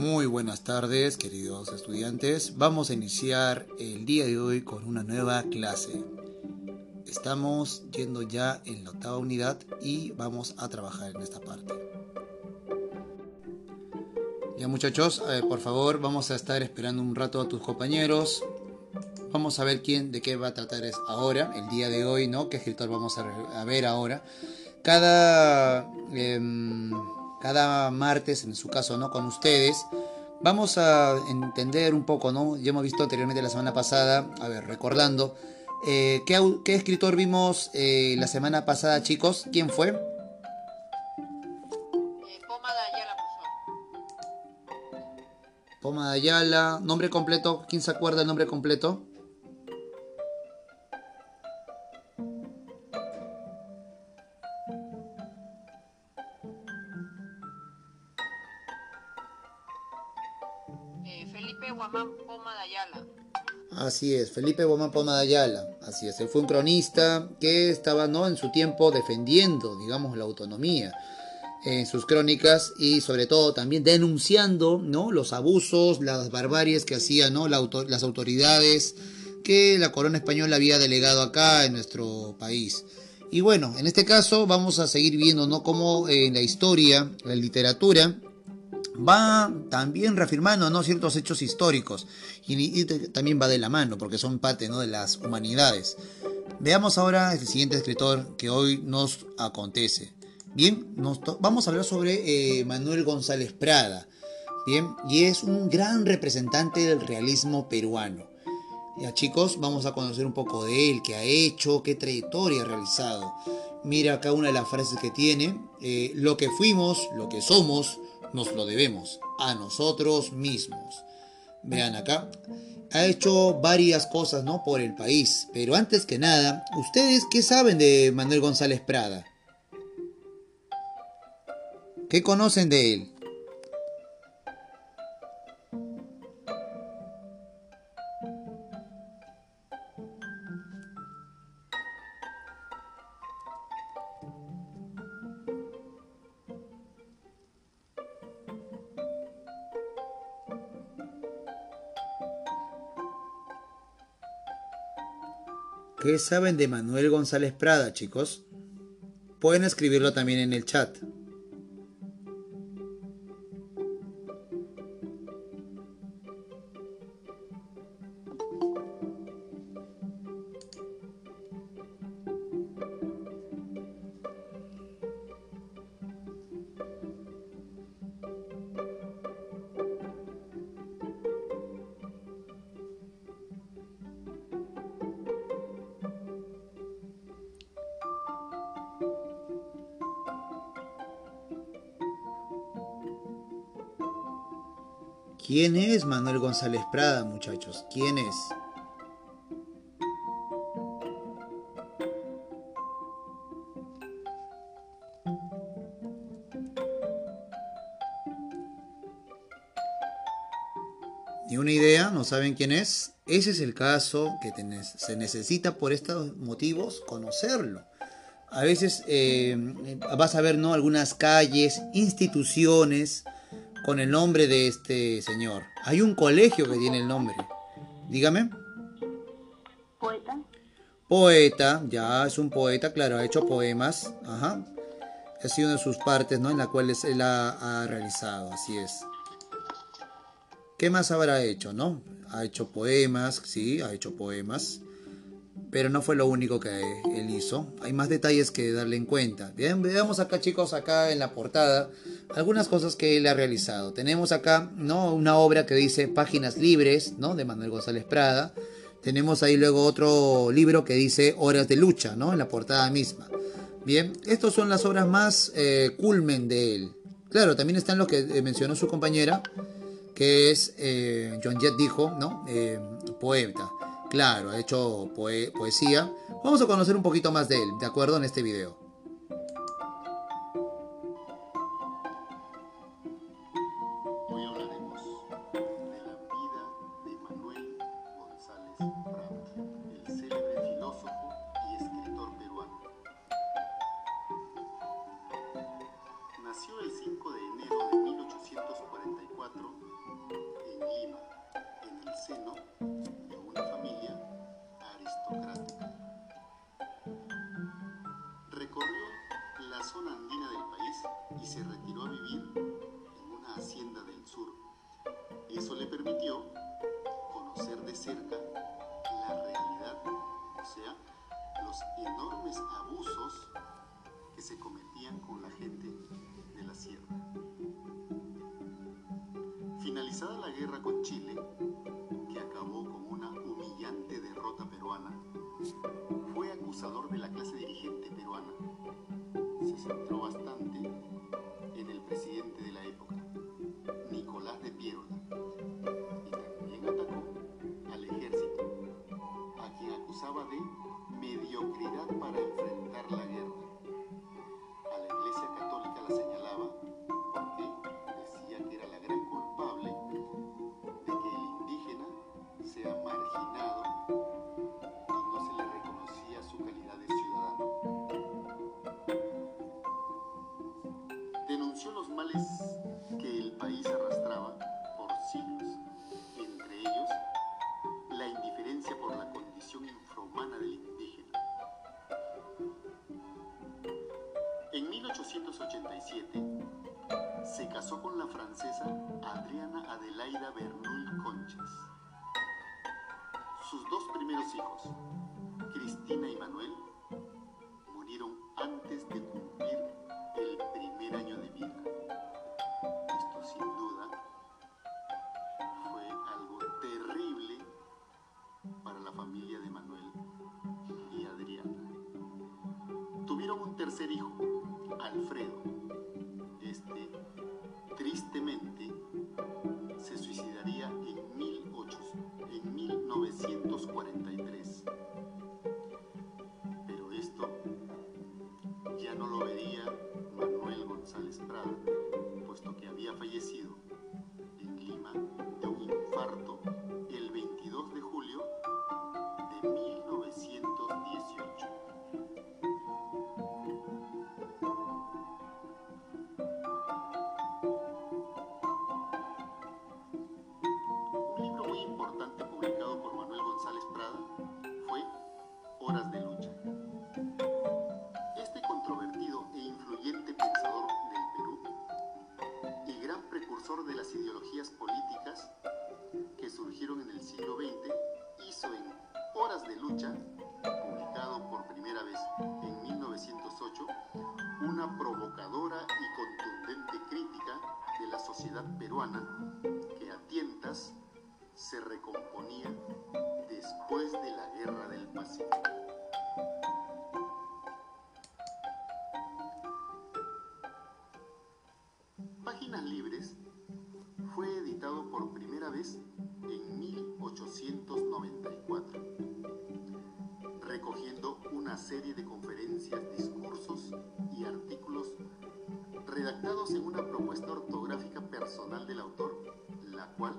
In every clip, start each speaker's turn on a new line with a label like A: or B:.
A: Muy buenas tardes, queridos estudiantes. Vamos a iniciar el día de hoy con una nueva clase. Estamos yendo ya en la octava unidad y vamos a trabajar en esta parte. Ya muchachos, eh, por favor, vamos a estar esperando un rato a tus compañeros. Vamos a ver quién, de qué va a tratar es ahora, el día de hoy, ¿no? ¿Qué escritor vamos a, ver ahora? Cada... Em, cada martes, en su caso, ¿no? Con ustedes. Vamos a entender un poco, ¿no? Ya hemos visto anteriormente la semana pasada, a ver, recordando, eh, ¿qué, escritor vimos eh, la semana pasada, chicos? ¿Quién fue? Eh,
B: Poma de Ayala,
A: Poma de Ayala, nombre completo, ¿quién se acuerda el nombre completo? Así es, Felipe Guamán Poma de Ayala. Así es, él fue un cronista que estaba ¿no? en su tiempo defendiendo, digamos, la autonomía en sus crónicas y sobre todo también denunciando ¿no? los abusos, las barbaries que hacían ¿no? las autoridades que la corona española había delegado acá en nuestro país. Y bueno, en este caso vamos a seguir viendo ¿no? cómo en la historia, la literatura, va también reafirmando ¿no? ciertos hechos históricos y, también va de la mano porque son parte ¿no? de las humanidades. Veamos ahora el siguiente escritor que hoy nos acontece. Bien, nos vamos a hablar sobre eh, Manuel González Prada. Bien, y es un gran representante del realismo peruano. Ya chicos, vamos a conocer un poco de él, qué ha hecho, qué trayectoria ha realizado. Mira acá una de las frases que tiene. Eh, lo que fuimos, lo que somos, nos lo debemos a nosotros mismos. Vean acá, ha hecho varias cosas, ¿no? Por el país. Pero antes que nada, ¿ustedes qué saben de Manuel González Prada? ¿Qué conocen de él? ¿Qué saben de Manuel González Prada, chicos? Pueden escribirlo también en el chat. González Prada, muchachos? ¿Quién es? ¿Ni una idea? ¿No saben quién es? Ese es el caso que se necesita por estos motivos conocerlo. A veces eh, vas a ver ¿no? algunas calles, instituciones, con el nombre de este señor. Hay un colegio que tiene el nombre. Dígame.
B: Poeta.
A: Poeta, ya es un poeta, claro, ha hecho poemas. Ajá. Ha sido una de sus partes, ¿no? En la cual él ha, ha realizado, así es. ¿Qué más habrá hecho, no? Ha hecho poemas, sí, ha hecho poemas pero no fue lo único que él hizo. Hay más detalles que darle en cuenta. Bien, veamos acá chicos, acá en la portada, algunas cosas que él ha realizado. Tenemos acá, ¿no? Una obra que dice Páginas Libres, ¿no? De Manuel González Prada. Tenemos ahí luego otro libro que dice Horas de Lucha, ¿no? En la portada misma. Bien, estas son las obras más eh, culmen de él. Claro, también están lo que eh, mencionó su compañera, que es, eh, John Jett dijo, ¿no? poeta. Claro, ha hecho poesía. Vamos a conocer un poquito más de él, ¿de acuerdo? En este video.
C: de la sierra. Finalizada la guerra con Chile, que acabó con una humillante derrota peruana, fue acusador de la clase dirigente peruana Se casó con la francesa Adriana Adelaida Bernoul Conches. Sus dos primeros hijos, Cristina y Manuel, libres fue editado por primera vez en 1894, recogiendo una serie de conferencias, discursos y artículos redactados en una propuesta ortográfica personal del autor, la cual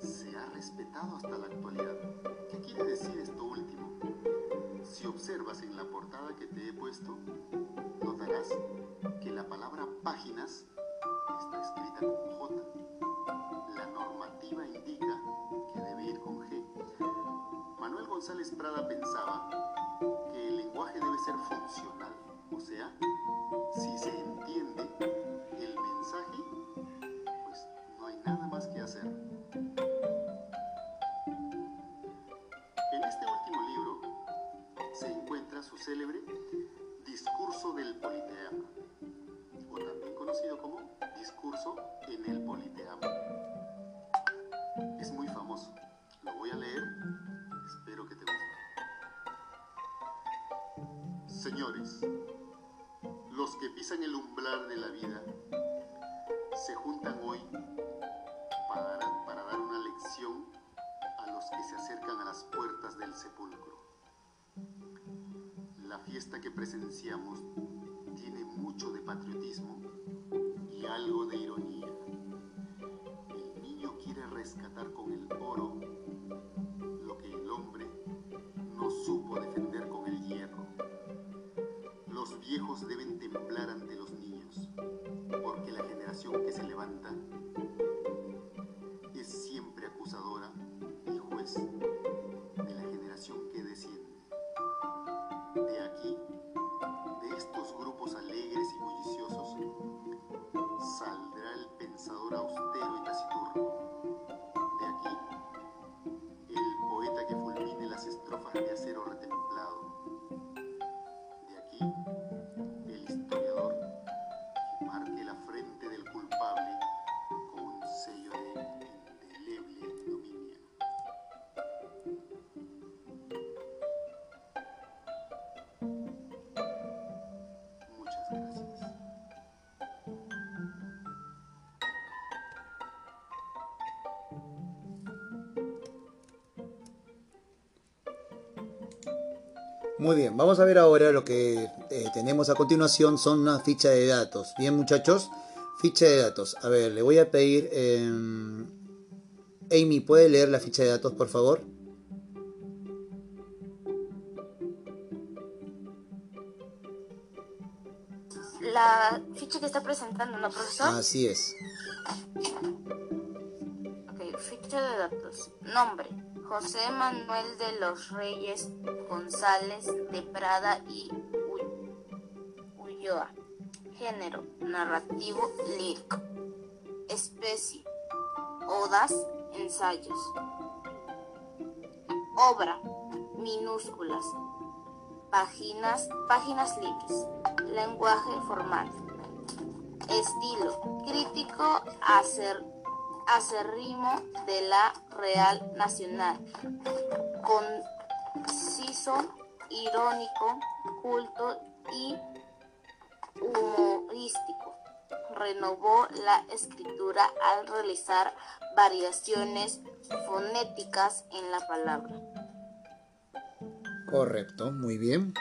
C: se ha respetado hasta la actualidad. célebre Discurso del Politeama, o también conocido como Discurso en el Politeama. Es muy famoso. Lo voy a leer. Espero que te guste. Señores, los que pisan el umbral de la vida se juntan hoy para, para dar una lección a los que se acercan a las puertas del sepulcro la fiesta que presenciamos tiene mucho de patriotismo y algo de ironía. El niño quiere rescatar con el oro
A: Muy bien, vamos a ver ahora lo que eh, tenemos a continuación, son una ficha de datos. Bien muchachos, ficha de datos. A ver, le voy a pedir... em, Amy, ¿puede leer la ficha de datos, por favor?
D: La ficha que está presentando, ¿no, profesor?
A: Así es.
D: Ok, ficha de datos. Nombre. José Manuel de los Reyes González de Prada y Ulloa. Género. Narrativo lírico. Especie. Odas. Ensayos. Obra. Minúsculas. Páginas, páginas libres. Lenguaje formal. Estilo. Crítico acer, acérrimo de la Real Nacional. Conciso, irónico, culto y humorístico. Renovó la escritura al realizar variaciones fonéticas en la palabra.
A: Correcto, muy bien.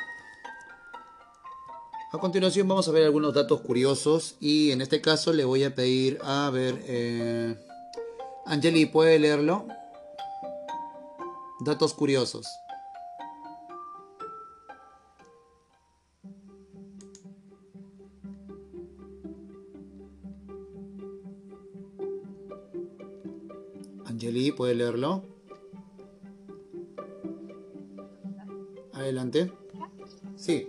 A: A continuación vamos a ver algunos datos curiosos y en este caso le voy a pedir a ver... Eh, Angeli, ¿puede leerlo? Datos curiosos. Angeli, ¿puede leerlo? Adelante. Sí.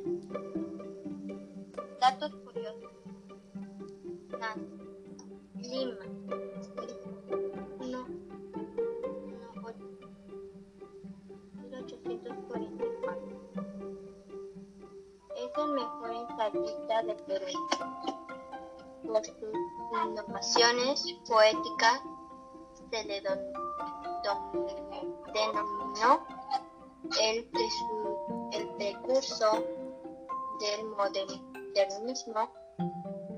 E: Por sus innovaciones poéticas se le denominó el, presu- el precursor del modernismo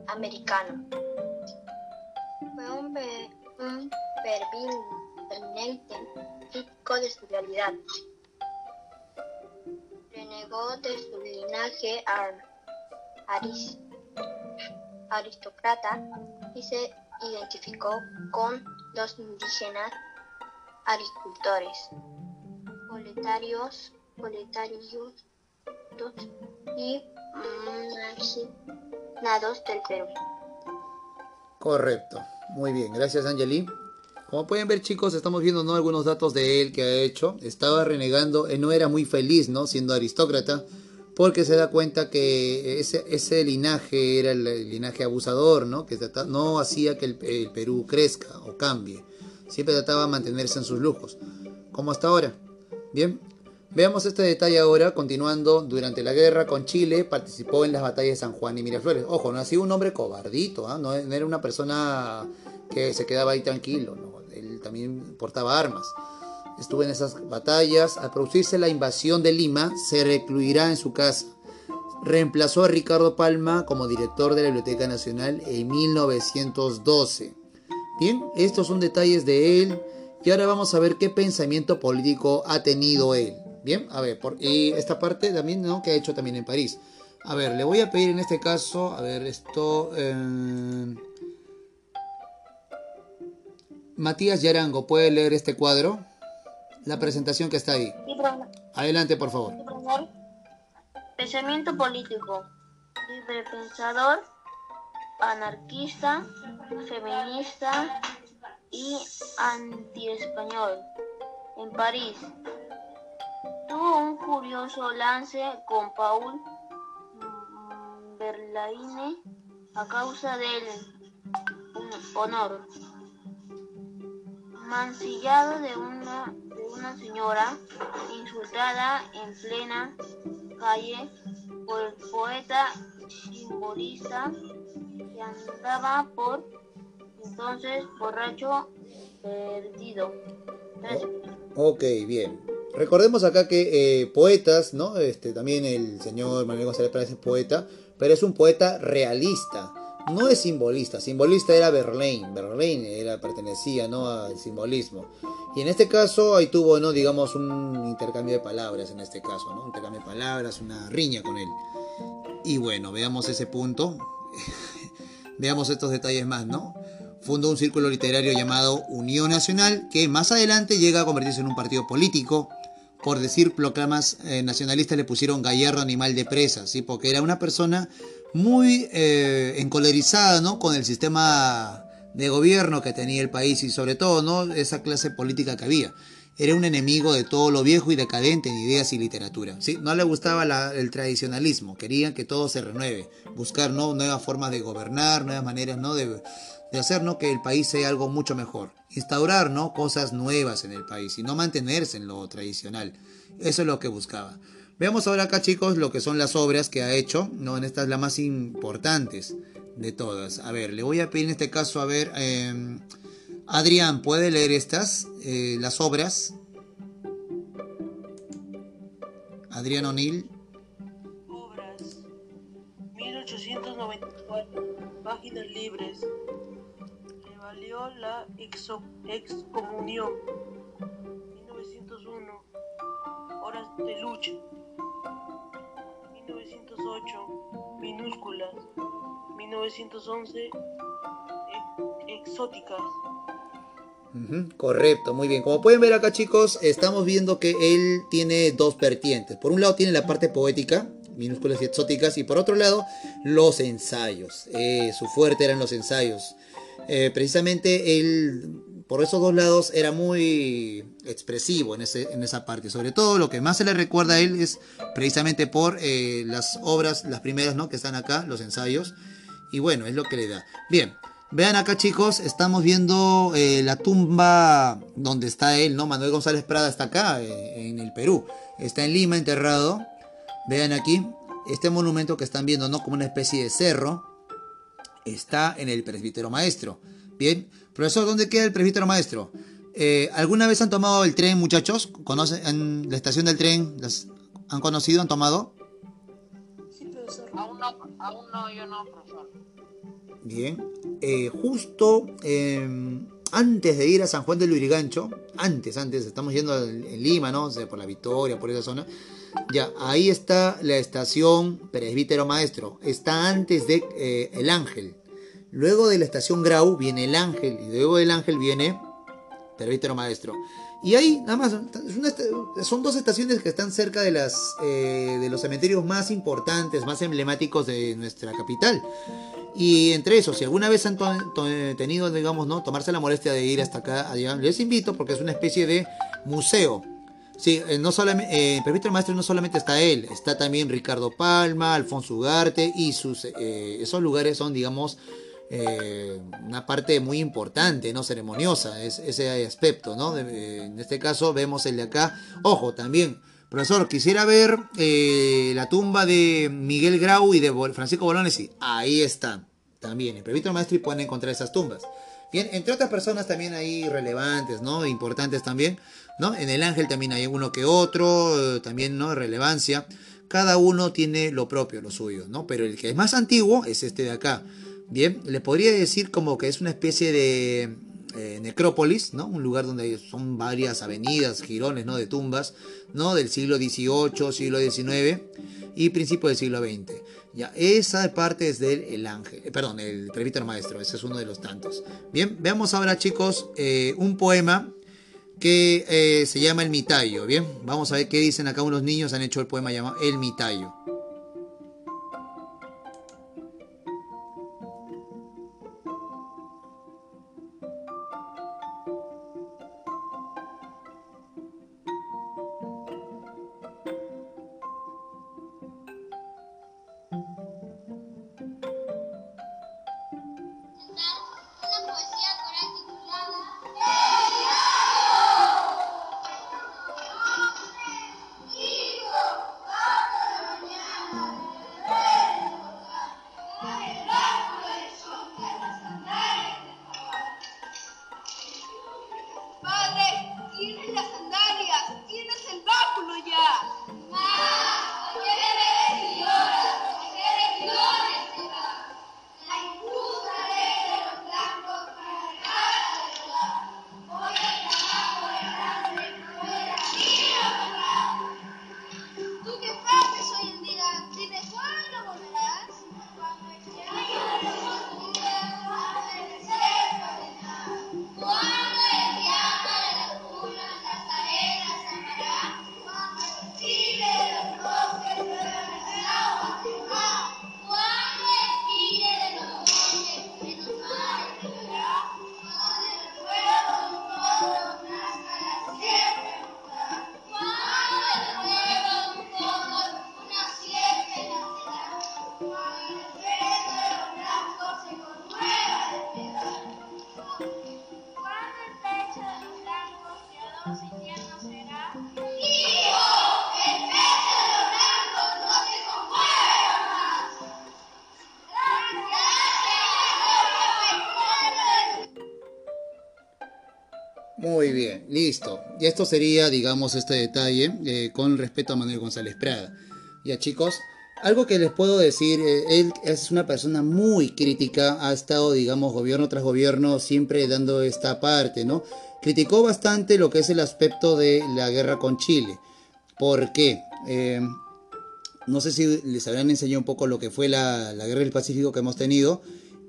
E: americano. Fue un, un ferviente crítico de su realidad. Renegó de su linaje ar- aris- aristócrata y se identificó con los indígenas agricultores, proletarios, proletarios y marginados del Perú.
A: Correcto. Muy bien, gracias Angeli. Como pueden ver chicos, estamos viendo ¿no? algunos datos de él que ha hecho. Estaba renegando, él no era muy feliz, ¿no? Siendo aristócrata, porque se da cuenta que ese, linaje era el, linaje abusador, ¿no? Que no hacía que el, Perú crezca o cambie. Siempre trataba de mantenerse en sus lujos, como hasta ahora. Bien, veamos este detalle ahora, continuando. Durante la guerra con Chile, participó en las batallas de San Juan y Miraflores. Ojo, no ha sido un hombre cobardito, ¿ah? no era una persona que se quedaba ahí tranquilo, ¿no? él también portaba armas. Estuvo en esas batallas. Al producirse la invasión de Lima, se recluirá en su casa. Reemplazó a Ricardo Palma como director de la Biblioteca Nacional en 1912. Bien, estos son detalles de él. Y ahora vamos a ver qué pensamiento político ha tenido él. Bien, a ver, por, y esta parte también, ¿no? Que ha hecho también en París. A ver, le voy a pedir en este caso, a ver, esto... eh, Matías Yarango, ¿puede leer este cuadro? La presentación que está ahí. Adelante, por favor.
E: Pensamiento político. Libre pensador, anarquista, feminista y antiespañol. En París. Tuvo un curioso lance con Paul Verlaine a causa del honor. Mancillado de una, una señora insultada en plena calle por el poeta simbolista que andaba por entonces borracho perdido. Gracias.
A: Ok, bien. Recordemos acá que eh, poetas, ¿no? Este, también el señor Manuel González Pérez es poeta, pero es un poeta realista. No es simbolista, simbolista era Verlaine, Verlaine era, pertenecía ¿no? al simbolismo. Y en este caso ahí tuvo, ¿no? digamos, un intercambio de palabras en este caso, ¿no? un intercambio de palabras, una riña con él. Y bueno, veamos ese punto, veamos estos detalles más, ¿no? Fundó un círculo literario llamado Unión Nacional, que más adelante llega a convertirse en un partido político. Por decir proclamas eh, nacionalistas le pusieron gallardo animal de presa, ¿sí? porque era una persona muy eh, encolerizada ¿no? con el sistema de gobierno que tenía el país y sobre todo ¿no? esa clase política que había. Era un enemigo de todo lo viejo y decadente en ideas y literatura. ¿sí? No le gustaba el tradicionalismo, querían que todo se renueve, buscar ¿no? nuevas formas de gobernar, nuevas maneras ¿no? de, de hacer ¿no? que el país sea algo mucho mejor. Instaurar ¿no? cosas nuevas en el país y no mantenerse en lo tradicional. Eso es lo que buscaba. Veamos ahora acá, chicos, lo que son las obras que ha hecho. ¿no? En estas las más importantes de todas. A ver, le voy a pedir en este caso, a ver, em, Adrián, ¿puede leer estas, eh, las obras? Adrián O'Neill.
F: Obras. 1894. Páginas libres. Le valió la excomunión. 1901. Horas de lucha. 1908. Minúsculas. 1911. Exóticas.
A: correcto, muy bien. Como pueden ver acá chicos, estamos viendo que él tiene dos vertientes. Por un lado tiene la parte poética, minúsculas y exóticas, y por otro lado los ensayos. Eh, su fuerte eran los ensayos. Eh, precisamente él, por esos dos lados, era muy expresivo en, ese, en esa parte. Sobre todo lo que más se le recuerda a él es precisamente por eh, las obras, las primeras ¿no? que están acá, los ensayos. Y bueno, es lo que le da. Bien, vean acá chicos, estamos viendo la tumba donde está él, ¿no? Manuel González Prada está acá, en el Perú. Está en Lima enterrado. Vean aquí, este monumento que están viendo, ¿no? Como una especie de cerro, está en el presbítero maestro. Bien, profesor, ¿dónde queda el presbítero maestro? Eh, ¿Alguna vez han tomado el tren, muchachos? ¿Conocen la estación del tren? ¿Las ¿Han conocido? ¿Han tomado?
B: Sí, profesor. Aún no, aún no, yo no, profesor.
A: Bien. Eh, justo em, antes de ir a San Juan del Lurigancho, antes, antes, estamos yendo en Lima, ¿no? por la Victoria, por esa zona. Ya, ahí está la estación Presbítero Maestro. Está antes de eh, El Ángel. Luego de la estación Grau viene El Ángel. Y luego del Ángel viene Presbítero Maestro. Y ahí, nada más, son dos estaciones que están cerca de, las, eh, de los cementerios más importantes, más emblemáticos de nuestra capital. Y entre eso, si alguna vez han tenido, digamos, ¿no? tomarse la molestia de ir hasta acá, les invito porque es una especie de museo Sí, eh, no solamente, eh, en Maestro no solamente está él, está también Ricardo Palma, Alfonso Ugarte y sus, eh, esos lugares son, digamos, una parte muy importante, ¿no? Ceremoniosa, es, ese aspecto, ¿no? en este caso vemos el de acá. Ojo, también, profesor, quisiera ver la tumba de Miguel Grau y de Francisco Bolognesi. Ahí están, también, en Prevítero Maestro y pueden encontrar esas tumbas. Bien, entre otras personas también ahí relevantes, ¿no? Importantes también. ¿no? En el ángel también hay uno que otro, eh, también, ¿no? Relevancia. Cada uno tiene lo propio, lo suyo, ¿no? Pero el que es más antiguo es este de acá. Bien, le podría decir como que es una especie de eh, necrópolis, ¿no? Un lugar donde son varias avenidas, girones, ¿no? De tumbas, ¿no? Del siglo XVIII, siglo XIX y principio del siglo XX. Ya, esa parte es del el ángel, eh, perdón, el presbítero maestro, ese es uno de los tantos. Bien, veamos ahora chicos un poema que eh, se llama El Mitayo. Bien, vamos a ver qué dicen acá unos niños, han hecho el poema llamado El Mitayo. Listo. Y esto sería, digamos, este detalle eh, con respecto a Manuel González Prada. Ya chicos, algo que les puedo decir, eh, él es una persona muy crítica, ha estado, digamos, gobierno tras gobierno siempre dando esta parte, ¿no? Criticó bastante lo que es el aspecto de la guerra con Chile. ¿Por qué? Eh, no sé si les habrán enseñado un poco lo que fue la, la guerra del Pacífico que hemos tenido.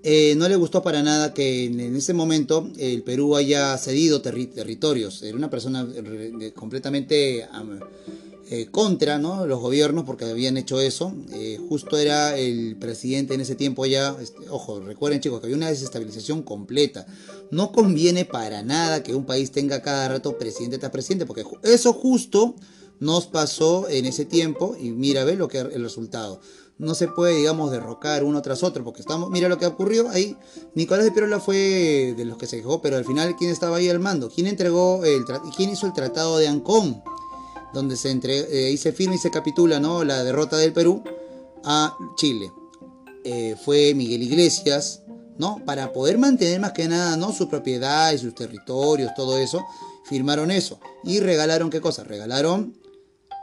A: Eh, no le gustó para nada que en, ese momento el Perú haya cedido terri- territorios. Era una persona completamente am, eh, contra ¿no? los gobiernos porque habían hecho eso. Eh, justo era el presidente en ese tiempo ya. este, ojo, recuerden chicos que había una desestabilización completa. No conviene para nada que un país tenga cada rato presidente tras presidente porque eso justo nos pasó en ese tiempo y mira, ve lo que el resultado. No se puede, digamos, derrocar uno tras otro, porque estamos, mira lo que ocurrió ahí. Nicolás de Pirola fue de los que se quejó, pero al final, ¿quién estaba ahí al mando? ¿Quién entregó el quién hizo el tratado de Ancón? Donde se entre, eh, se firma y se capitula, ¿no? La derrota del Perú a Chile. Eh, fue Miguel Iglesias, ¿no? Para poder mantener más que nada, ¿no? Su propiedad y sus territorios, todo eso, firmaron eso. Y regalaron, ¿qué cosa? Regalaron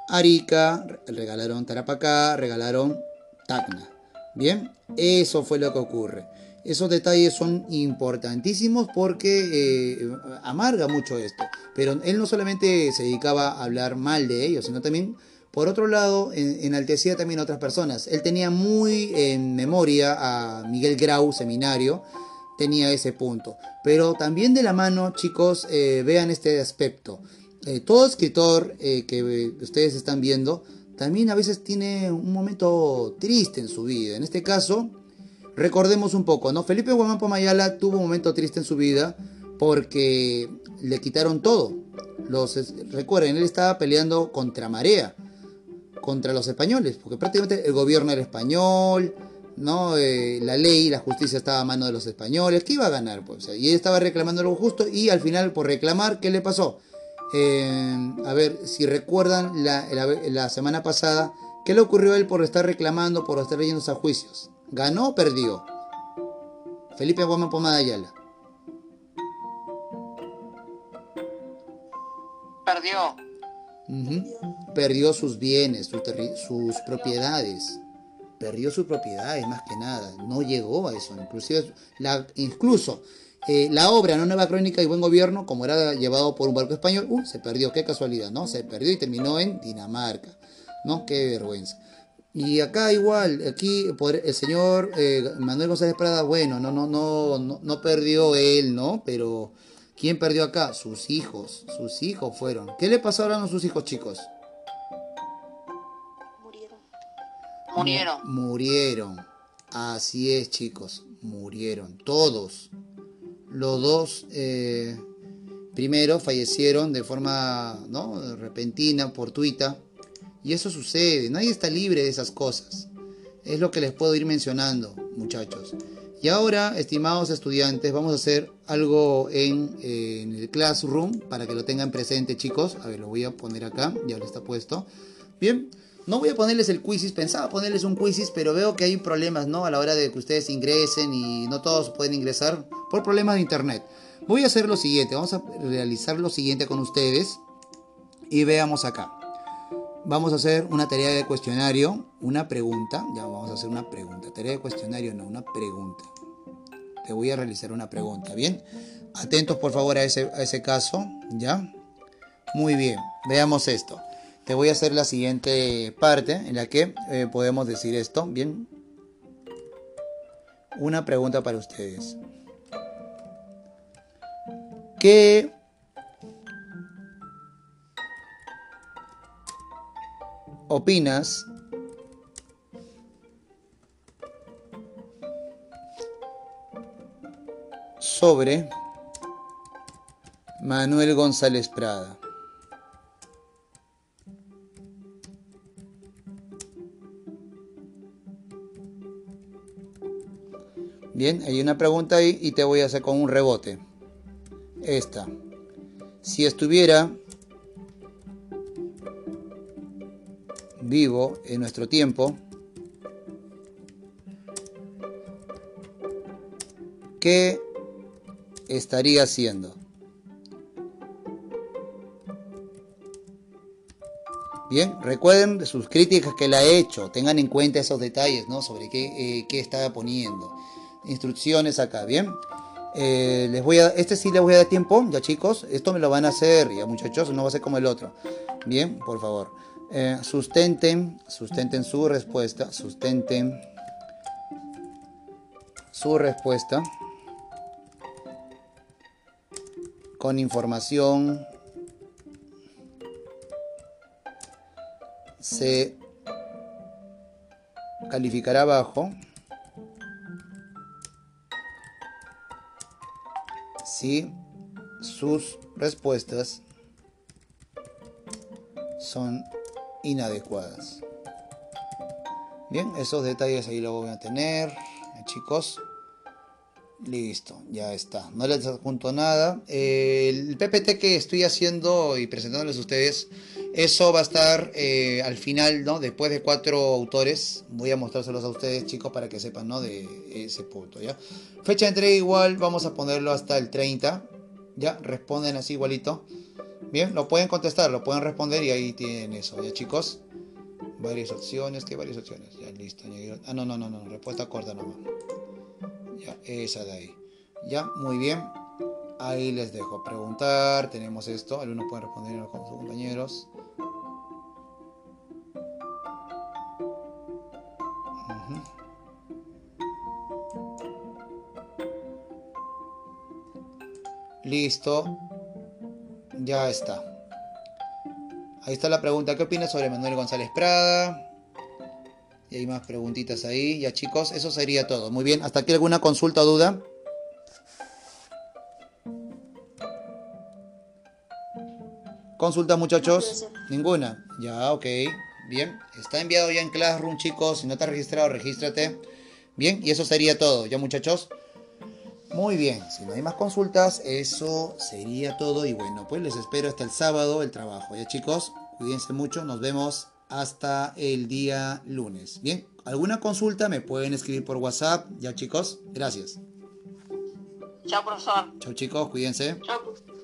A: Arica, re- regalaron Tarapacá, regalaron Tacna. Bien, eso fue lo que ocurre. Esos detalles son importantísimos porque eh, amarga mucho esto. Pero él no solamente se dedicaba a hablar mal de ellos, sino también, por otro lado, en- enaltecía también a otras personas. Él tenía muy en memoria a Miguel Grau, seminario, tenía ese punto. Pero también de la mano, chicos, eh, vean este aspecto. Eh, todo escritor que ustedes están viendo también a veces tiene un momento triste en su vida. En este caso, recordemos un poco, ¿no? Felipe Guamán Pomayala tuvo un momento triste en su vida porque le quitaron todo. Los, recuerden, él estaba peleando contra marea, contra los españoles, porque prácticamente el gobierno era español, ¿no? Eh, la ley, la justicia estaba a mano de los españoles. ¿Qué iba a ganar? Pues? Y él estaba reclamando algo justo y al final, por reclamar, ¿qué le pasó? Eh, a ver, si recuerdan la, la- la semana pasada, ¿qué le ocurrió a él por estar reclamando, por estar yendo a juicios? ¿Ganó o perdió? Felipe Guamán Pomada Ayala.
B: Perdió.
A: Perdió sus bienes, sus, sus propiedades. Perdió sus propiedades más que nada. No llegó a eso. Inclusive, la, incluso eh, la obra No Nueva Crónica y Buen Gobierno, como era llevado por un barco español, uh, se perdió. Qué casualidad, ¿no? Se perdió y terminó en Dinamarca. ¿No? Qué vergüenza. Y acá igual, aquí por el señor eh, Manuel González Prada, bueno, no, no, no, no, no perdió él, ¿no? Pero ¿quién perdió acá? Sus hijos, sus hijos fueron. ¿Qué le pasó ahora a sus hijos, chicos?
E: Murieron.
B: Murieron.
A: Mu- Murieron. Así es, chicos. Murieron. Todos. Los dos eh, primero fallecieron de forma ¿no? repentina, fortuita. Y eso sucede. Nadie está libre de esas cosas. Es lo que les puedo ir mencionando, muchachos. Y ahora, estimados estudiantes, vamos a hacer algo en, eh, en el classroom para que lo tengan presente, chicos. A ver, lo voy a poner acá. Ya lo está puesto. Bien. No voy a ponerles el quizzes, pensaba ponerles un quizzes, pero veo que hay problemas, ¿no? A la hora de que ustedes ingresen y no todos pueden ingresar por problemas de internet. Voy a hacer lo siguiente, vamos a realizar lo siguiente con ustedes y veamos acá. Vamos a hacer una tarea de cuestionario, una pregunta, ya vamos a hacer una pregunta, tarea de cuestionario no, una pregunta. Te voy a realizar una pregunta, ¿bien? Atentos por favor a ese, a ese caso, ¿ya? Muy bien, veamos esto. Te voy a hacer la siguiente parte en la que eh, podemos decir esto. Bien. Una pregunta para ustedes. ¿Qué opinas sobre Manuel González Prada? Bien, hay una pregunta ahí y te voy a hacer con un rebote. Esta. Si estuviera vivo en nuestro tiempo, ¿qué estaría haciendo? Bien, recuerden sus críticas que la he hecho, tengan en cuenta esos detalles, ¿no? Sobre qué, eh, qué estaba poniendo. Instrucciones acá, ¿bien? Eh, les voy a, este sí les voy a dar tiempo, ya chicos, esto me lo van a hacer, ya muchachos, no va a ser como el otro. Bien, por favor. Eh, sustenten, sustenten su respuesta, sustenten su respuesta con información se calificará abajo si sus respuestas son inadecuadas. Bien, esos detalles ahí lo voy a tener, chicos. Listo, ya está. No les adjunto nada. el PPT que estoy haciendo y presentándoles a ustedes, eso va a estar eh, al final, ¿no? Después de cuatro autores. Voy a mostrárselos a ustedes, chicos, para que sepan, ¿no? De ese punto, ¿ya? Fecha de entrega igual, vamos a ponerlo hasta el 30. ¿Ya? Responden así igualito. Bien, lo pueden contestar, lo pueden responder y ahí tienen eso, ¿ya, chicos? Varias opciones, ¿qué varias opciones? Ya, listo. Ah, no, no, no, no, respuesta corta nomás. Ya, esa de ahí. Ya, muy bien. Ahí les dejo preguntar. Tenemos esto. Algunos pueden responder con sus compañeros. Listo. Ya está. Ahí está la pregunta. ¿Qué opinas sobre Manuel González Prada? Y hay más preguntitas ahí. Ya chicos, eso sería todo. Muy bien, ¿hasta aquí alguna consulta o duda? Consulta muchachos. Ninguna. Ya, ok. Bien. Está enviado ya en Classroom chicos. Si no te has registrado, regístrate. Bien, y eso sería todo. Ya muchachos. Muy bien, si no hay más consultas, eso sería todo. Y bueno, pues les espero hasta el sábado el trabajo. Ya chicos, cuídense mucho. Nos vemos hasta el día lunes. Bien, ¿alguna consulta? Me pueden escribir por WhatsApp. Ya chicos, gracias.
B: Chao, profesor.
A: Chao chicos, cuídense.
B: Chao, profesor.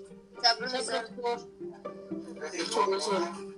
B: Chao, profesor. It's